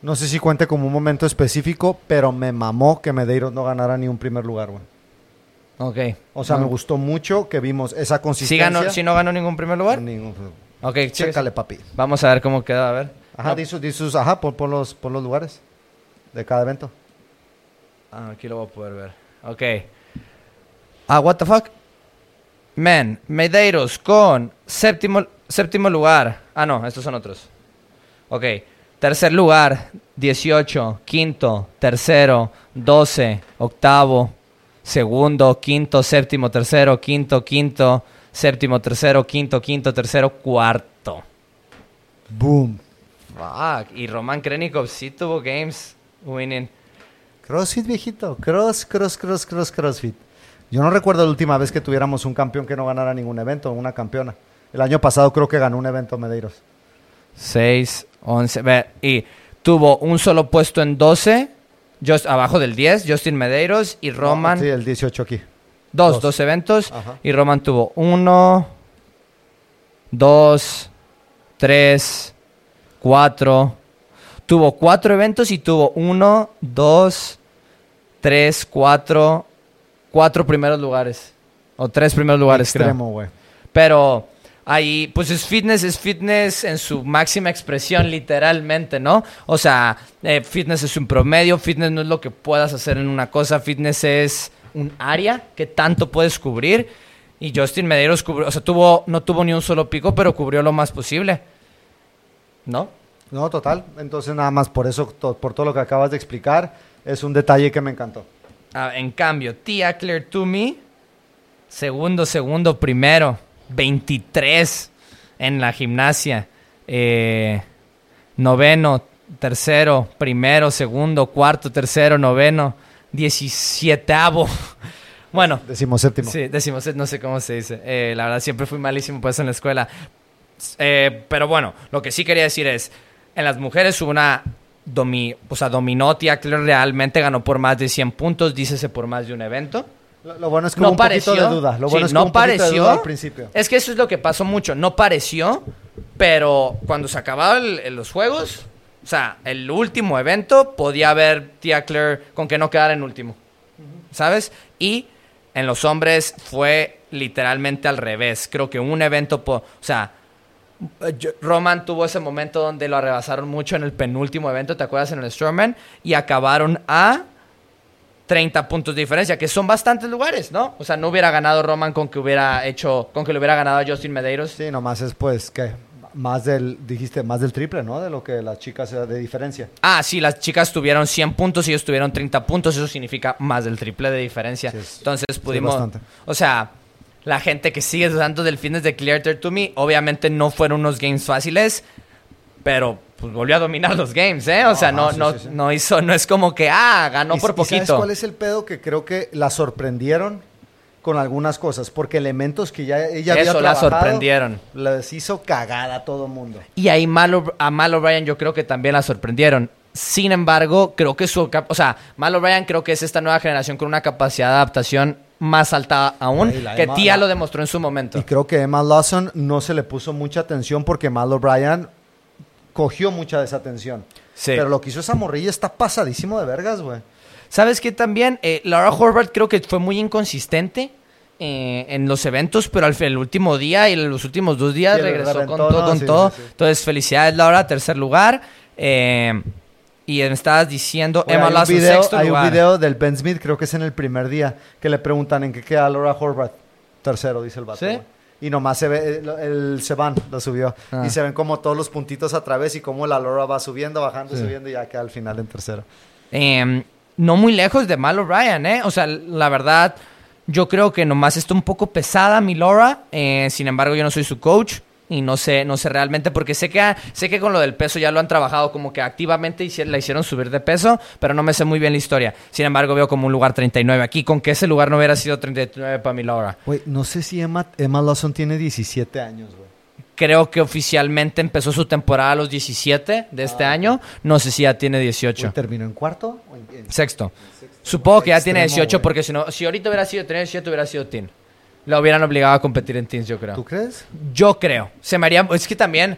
No sé si cuente como un momento específico, pero me mamó que Medeiros no ganara ni un primer lugar, güey. Ok. O sea, No. me gustó mucho que vimos esa ¿Sí, consistencia. ganó, ¿Sí no ganó ningún primer lugar? Ningún- Ok, chécale. Papi. Vamos a ver cómo queda, a ver. Ajá, No. di sus, di sus- ajá, pon, pon los, pon los lugares de cada evento. Ah, aquí lo voy a poder ver. Ok. Ah, what the fuck? Man, Medeiros con séptimo, séptimo lugar. Ah, no, estos son otros. Ok. Tercer lugar, 18. Quinto, tercero, 12. Octavo, segundo, quinto, séptimo, tercero, quinto, quinto, séptimo, tercero, quinto, quinto, tercero, cuarto. Boom. Fuck. Y Roman Krenikov sí tuvo games winning. CrossFit, viejito. Cross, cross, cross, cross, CrossFit. Yo no recuerdo la última vez que tuviéramos un campeón que no ganara ningún evento, una campeona. El año pasado creo que ganó un evento Medeiros. 6, 11. Ve, y tuvo un solo puesto en 12, just, abajo del 10, Justin Medeiros y Roman. Sí, el 18 aquí. dos, dos. dos eventos. Ajá. Y Roman tuvo 1, 2, 3, 4. Tuvo cuatro eventos y tuvo 1, 2, 3, 4, cuatro primeros lugares. O tres primeros lugares. Extremo, güey. Pero ahí, pues es fitness, es fitness en su máxima expresión, literalmente, ¿no? O sea, eh, fitness es un promedio, fitness no es lo que puedas hacer en una cosa, fitness es un área que tanto puedes cubrir. Y Justin Medeiros cubrió, o sea, tuvo, no tuvo ni un solo pico, pero cubrió lo más posible. ¿No? No, total. Entonces, nada más por eso, to- por todo lo que acabas de explicar, es un detalle que me encantó. Ah, en cambio, Tia Claire Toomey, segundo, segundo, primero, 23 en la gimnasia. Eh, noveno, tercero, primero, segundo, cuarto, tercero, noveno, diecisieteavo. Bueno, Decimos séptimo. Sí, decimos, no sé cómo se dice. Eh, la verdad, siempre fui malísimo por eso en la escuela. Eh, pero bueno, lo que sí quería decir es, en las mujeres hubo una... Domi, o sea, dominó Tia Claire realmente, ganó por más de 100 puntos, dícese por más de un evento. Lo, lo bueno es que No hubo un pareció. poquito de duda. Lo Sí, bueno es que no de pareció. duda al principio. Es que eso es lo que pasó mucho. No pareció, pero cuando se acababan los juegos, o sea, el último evento, podía haber Tia Claire con que no quedara en último. ¿Sabes? Y en los hombres fue literalmente al revés. Creo que un evento, o sea, Roman tuvo ese momento donde lo arrebasaron mucho en el penúltimo evento, ¿te acuerdas? En el Strowman. Y acabaron a 30 puntos de diferencia, que son bastantes lugares, ¿no? O sea, no hubiera ganado Roman con que hubiera hecho, con que le hubiera ganado a Justin Medeiros. Sí, nomás es pues que más del, dijiste, más del triple, ¿no? De lo que las chicas de diferencia. Ah, sí, las chicas tuvieron 100 puntos y ellos tuvieron 30 puntos, eso significa más del triple de diferencia. Sí, es- Entonces sí, pudimos, bastante. o sea, la gente que sigue dudando del fitness de Clear to Me, obviamente no fueron unos games fáciles, pero pues volvió a dominar los games, ¿eh? O sea, no, sí, no, sí, sí. no hizo, no es como que, ah, ganó ¿Y- por y ¿Sabes poquito. cuál es el pedo? Que creo que la sorprendieron con algunas cosas, porque elementos que ya ella había Eso, la trabajado, sorprendieron. Les hizo cagada a todo mundo. Y ahí Mal a Mal O'Brien yo creo que también la sorprendieron. Sin embargo, creo que su... O sea, Mal O'Brien creo que es esta nueva generación con una capacidad de adaptación más alta aún, que Emma- la- lo demostró en su momento. Y creo que Emma Lawson no se le puso mucha atención porque Mal O'Brien cogió mucha de esa atención. Sí. Pero lo que hizo esa morrilla está pasadísimo de vergas, güey. ¿Sabes qué también? Eh, Laura Horvath creo que fue muy inconsistente eh, en los eventos, pero al el último día y los últimos dos días Sí, regresó reventó, con todo, ¿no? con Sí, todo. Entonces, felicidades Laura, tercer lugar. Eh, y me estabas diciendo Emma hay un Lawson, video, sexto hay lugar. un video del Ben Smith, creo que es en el primer día, que le preguntan en qué queda Laura Horvath. Tercero, dice el vato. ¿Sí? Y nomás se ve, el, el Sevan lo subió. Ah. Y se ven como todos los puntitos a través y cómo la Laura va subiendo, bajando, Sí. subiendo y ya queda al final en tercero. Eh, no muy lejos de Mal O'Brien, ¿eh? O sea, la verdad, yo creo que nomás está un poco pesada mi Laura. eh, sin embargo, yo no soy su coach. Y no sé, no sé realmente, porque sé que, sé que con lo del peso ya lo han trabajado como que activamente hici- la hicieron subir de peso, pero no me sé muy bien la historia. Sin embargo, veo como un lugar 39 aquí, con que ese lugar no hubiera sido 39 para mi Laura. Güey, no sé si Emma, Emma Lawson tiene 17 años, güey. Creo que oficialmente empezó su temporada a los 17 de este año. No sé si ya tiene 18. Güey, ¿Terminó en cuarto? ¿O en- en- Sexto. Supongo que ya tiene Extremo, 18 güey. porque si no, si ahorita hubiera sido tener 17 hubiera sido teen. Lo hubieran obligado a competir en teens, yo creo. ¿Tú crees? Yo creo. Se me haría, es que también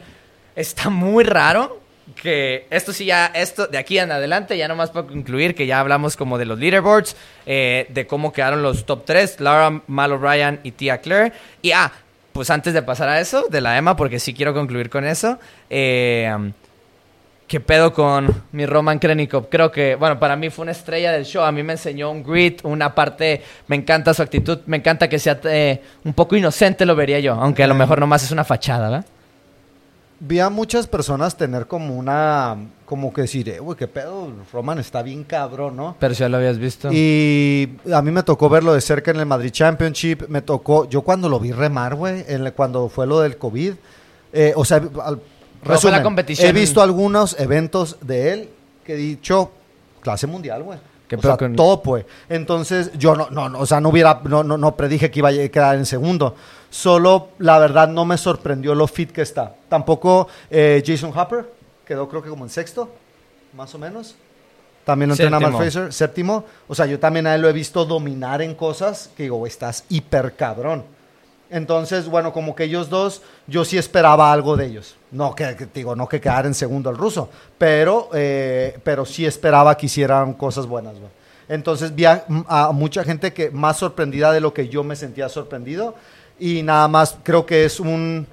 está muy raro que esto sí ya, esto de aquí en adelante, ya nomás para concluir, que ya hablamos como de los leaderboards, eh, de cómo quedaron los top 3, Laura, Mal O'Brien y Tia Claire. Y ah, pues antes de pasar a eso, de la Emma, porque sí quiero concluir con eso, eh, ¿qué pedo con mi Roman Krenikov? Creo que, bueno, para mí fue una estrella del show, a mí me enseñó un grit, una parte, me encanta su actitud, me encanta que sea eh, un poco inocente, lo vería yo, aunque a lo mejor nomás es una fachada, ¿verdad? vi a muchas personas tener como una, como que decir, eh, güey, qué pedo, Roman está bien cabrón, ¿no? Pero si ya lo habías visto. Y a mí me tocó verlo de cerca en el Madrid Championship, me tocó, yo cuando lo vi remar, güey, cuando fue lo del COVID, eh, o sea, fue la competición. he visto algunos eventos de él que he dicho, clase mundial, güey. ¿Qué o sea, con- top, güey. Entonces, yo no, no, no, o sea, no hubiera, no, no, no predije que iba a quedar en segundo. Solo, la verdad, no me sorprendió lo fit que está. Tampoco eh, Jason Hopper, quedó creo que como en sexto, más o menos. También lo entrena. Matt Fraser, séptimo. O sea, yo también a él lo he visto dominar en cosas que digo, "Güey, estás hiper cabrón. Entonces, bueno, como que ellos dos, yo sí esperaba algo de ellos. No que, que- digo, no que quedara en segundo el ruso, pero, eh, pero sí esperaba que hicieran cosas buenas, güey. Entonces vi a, a mucha gente que más sorprendida de lo que yo me sentía sorprendido y nada más creo que es un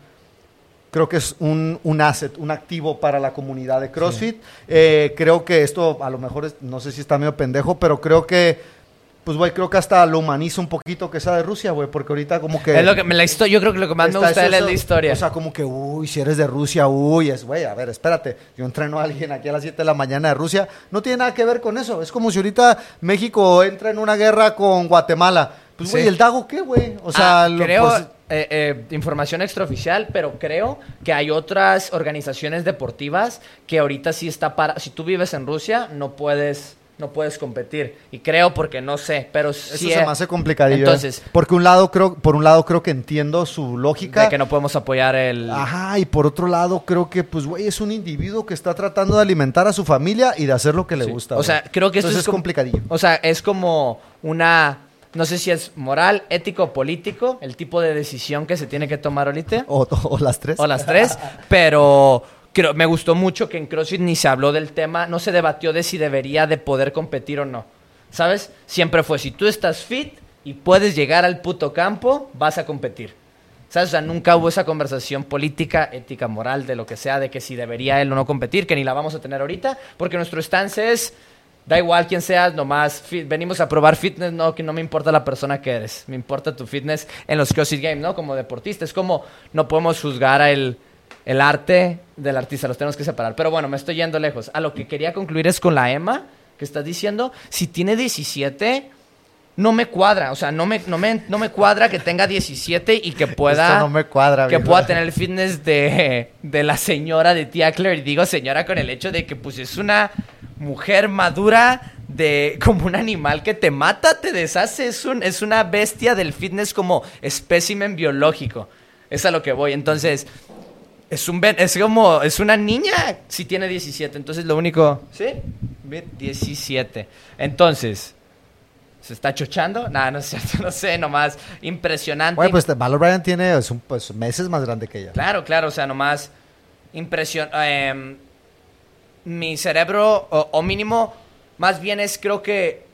creo que es un, un asset, un activo para la comunidad de CrossFit. Eh, creo que esto a lo mejor es- no sé si está medio pendejo, pero creo que pues güey, creo que hasta lo humaniza un poquito que sea de Rusia, güey, porque ahorita como que Es lo que me la yo creo que lo que más me gusta de él eso, es la historia. O sea, como que, uy, si eres de Rusia, uy, es, güey, a ver, espérate. Yo entreno a alguien aquí a las 7 de la mañana de Rusia. No tiene nada que ver con eso. Es como si ahorita México entra en una guerra con Guatemala. Pues, güey, Sí. ¿el Dago qué, güey? O sea, Ah, lo- creo, pues, eh, eh, información extraoficial, pero creo que hay otras organizaciones deportivas que ahorita sí está para... Si tú vives en Rusia, no puedes, no puedes competir. Y creo porque no sé, pero eso sí... se eh, me hace complicadillo. Entonces, ¿eh? Porque un lado creo, por un lado creo que entiendo su lógica. de que no podemos apoyar el... Ajá, y por otro lado creo que, pues, güey, es un individuo que está tratando de alimentar a su familia y de hacer lo que le Sí. gusta. O sea, creo que esto Entonces es es complicadillo. O sea, es como una... No sé si es moral, ético o político, el tipo de decisión que se tiene que tomar ahorita. O, o las tres. O las tres, pero creo, me gustó mucho que en CrossFit ni se habló del tema, no se debatió de si debería de poder competir o no. ¿Sabes? Siempre fue, si tú estás fit y puedes llegar al puto campo, vas a competir. ¿Sabes? O sea, nunca hubo esa conversación política, ética, moral, de lo que sea, de que si debería él o no competir, que ni la vamos a tener ahorita, porque nuestro stance es, da igual quién seas, nomás fit- venimos a probar fitness, no, que no me importa la persona que eres, me importa tu fitness en los CrossFit Games, ¿no? Como deportista, es como, no podemos juzgar a el, el arte del artista, los tenemos que separar. Pero bueno, me estoy yendo lejos. A lo que quería concluir es con la Emma, que estás diciendo, si tiene 17 no me cuadra, o sea, no me, no me, no me cuadra que tenga 17 y que pueda... Esto no me cuadra, Que pueda tener el fitness de, de la señora de tía Claire. Y digo señora con el hecho de que pues es una mujer madura de como un animal que te mata, te deshace. Es, un, es una bestia del fitness como espécimen biológico. Es a lo que voy. Entonces, es un ben- es como, es una niña si tiene 17. Entonces lo único, ¿sí? Ve, 17. Entonces, ¿se está chochando? Nada, no es cierto, no sé, nomás impresionante. Güey, pues Val O'Brien tiene es un, pues, meses más grande que ella. Claro, claro, o sea, nomás impresión. em, mi cerebro, o, o mínimo, más bien es creo que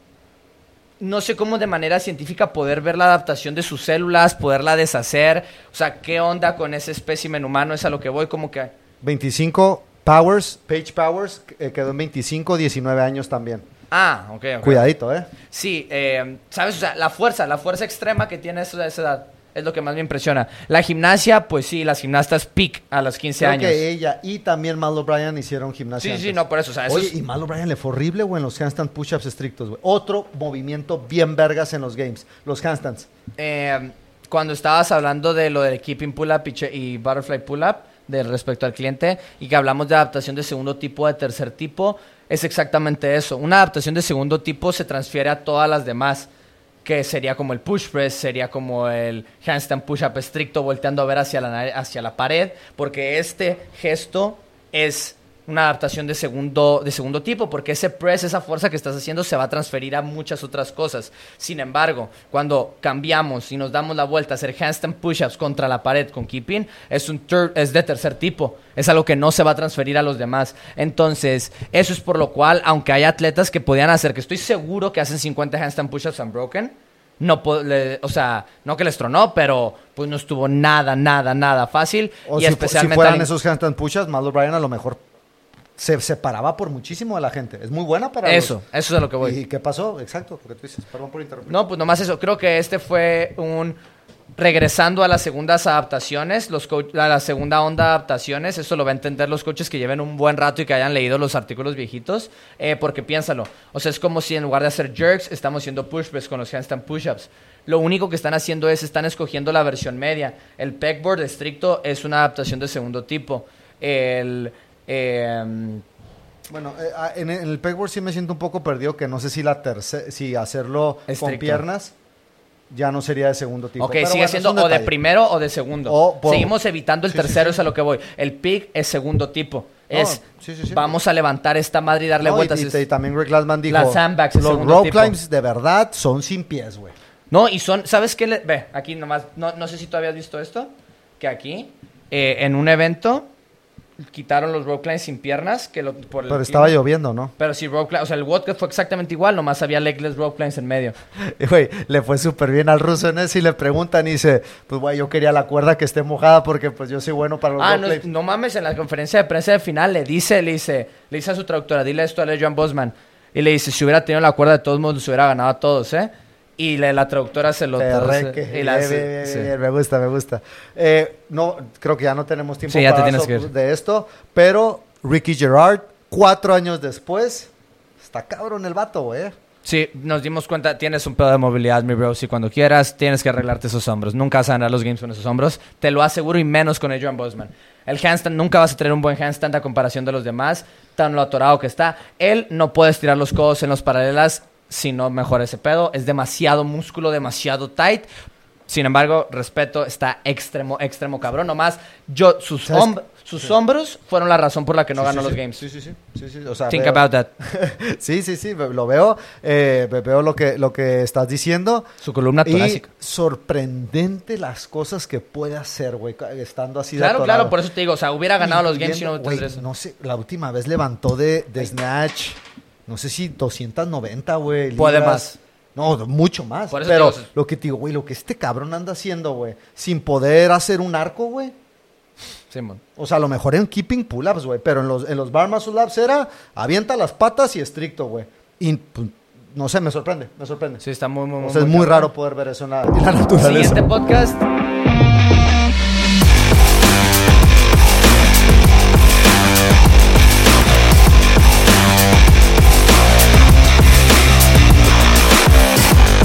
no sé cómo de manera científica poder ver la adaptación de sus células, poderla deshacer. O sea, qué onda con ese espécimen humano, es a lo que voy, como que. 25 Powers, Page Powers, eh, quedó en 25, 19 años también. Ah, ok, ok. Cuidadito, ¿eh? Sí, eh, ¿sabes? O sea, la fuerza, la fuerza extrema que tiene esa, esa edad es lo que más me impresiona. La gimnasia, pues sí, las gimnastas peak a los 15 Creo años. que ella y también Mal O'Brien hicieron gimnasia. Sí, sí, no, por eso, o sea, eso Oye, es- y Mal O'Brien le fue horrible, güey, en los handstand push-ups estrictos, güey. Otro movimiento bien vergas en los games, los handstands. Eh, cuando estabas hablando de lo del keeping pull-up y, y butterfly pull-up, de respecto al cliente, y que hablamos de adaptación de segundo tipo, de tercer tipo, es exactamente eso. Una adaptación de segundo tipo se transfiere a todas las demás, que sería como el push press, sería como el handstand push-up estricto, volteando a ver hacia la, hacia la pared, porque este gesto es una adaptación de segundo, de segundo tipo, porque ese press, esa fuerza que estás haciendo, se va a transferir a muchas otras cosas. Sin embargo, cuando cambiamos y nos damos la vuelta a hacer handstand push-ups contra la pared con keeping, es, un es de tercer tipo. Es algo que no se va a transferir a los demás. Entonces, eso es por lo cual, aunque hay atletas que podían hacer, que estoy seguro que hacen 50 handstand push-ups unbroken, no le- o sea, no que les tronó, pero pues no estuvo nada, nada, nada fácil. O y si, especialmente si fueran esos handstand push-ups, Mal O'Brien a lo mejor se separaba por muchísimo de la gente. Es muy buena para Eso, los- eso es a lo que voy. ¿Y qué pasó? Exacto, lo que tú dices. Perdón por interrumpir. No, pues nomás eso. Creo que este fue un... Regresando a las segundas adaptaciones, los a la segunda onda de adaptaciones, eso lo va a entender los coaches que lleven un buen rato y que hayan leído los artículos viejitos, eh, porque piénsalo, o sea, es como si en lugar de hacer jerks, estamos haciendo push press con los handstand push-ups. Lo único que están haciendo es, están escogiendo la versión media. El pegboard estricto es una adaptación de segundo tipo. El... em, Bueno, eh, ah, en, el pegboard sí me siento un poco perdido que no sé si la si hacerlo con piernas ya no sería de segundo tipo. Ok, Pero sigue bueno, siendo o de primero o de segundo. O por- Seguimos evitando el Sí, tercero, sí. es a lo que voy. El pick es segundo tipo. Es, vamos a levantar esta madre y darle No, y- vueltas. y, Es- y también Greg Glassman dijo, Las sandbags, los tipo. climbs de verdad son sin pies, güey. No, y son, ¿sabes qué? le- ve, aquí nomás, no, no sé si tú habías visto esto, que aquí, eh, en un evento, quitaron los rope climbs sin piernas, que lo, por el Pero estaba clima. lloviendo, ¿no? Pero sí, rope climb, o sea, el vodka fue exactamente igual, nomás había legless rope climbs en medio. Y, Güey, le fue súper bien al ruso en eso y le preguntan y dice, pues güey, yo quería la cuerda que esté mojada porque pues yo soy bueno para los Ah, rope no, climbs". no mames, en la conferencia de prensa de final le dice, le dice, le dice a su traductora, dile esto a John Bosman. Y le dice, si hubiera tenido la cuerda de todos modos, los hubiera ganado a todos, ¿eh? Y le- la traductora se lo traduce- la- bien, sí, me gusta, me gusta. Eh, no, creo que ya no tenemos tiempo Sí, ya te para tienes so- que ir. de esto, pero Ricky Gerard, cuatro años después, está cabrón el vato, güey. Sí, nos dimos cuenta, tienes un pedo de movilidad, mi bro. Si cuando quieras, tienes que arreglarte esos hombros. Nunca vas a ganar los games con esos hombros. Te lo aseguro y menos con Adrian Bosman. El handstand, nunca vas a tener un buen handstand a comparación de los demás. Tan lo atorado que está. Él no puede estirar los codos en los paralelas si no mejora ese pedo. Es demasiado músculo, demasiado tight. Sin embargo, respeto, está extremo, extremo cabrón. Nomás, yo, sus, ¿Sabes hom- sus hombros fueron la razón por la que no Sí, ganó sí, los games. Sí, sí, sí. O sea, Think veo- about that. sí, sí, sí, lo veo. eh, ve- veo lo que, lo que estás diciendo. Su columna Y torácica. sorprendente las cosas que puede hacer, güey, estando así de Claro, claro, por eso te digo, o sea, hubiera ganado los games si no eso. No sé, la última vez levantó de, de Snatch, no sé si 290, güey. Puede más. No, mucho más. Por eso Pero digo, lo que te digo, güey, lo que este cabrón anda haciendo, güey, sin poder hacer un arco, güey. Simón. O sea, a lo mejor en keeping pull-ups, güey, pero en los, en los bar muscle ups era avienta las patas y estricto, güey. Y pues, no sé, me sorprende, me sorprende. Sí, está muy, muy, o muy sea, es muy cabrón. raro poder ver eso en la, en la naturaleza. Siguiente podcast.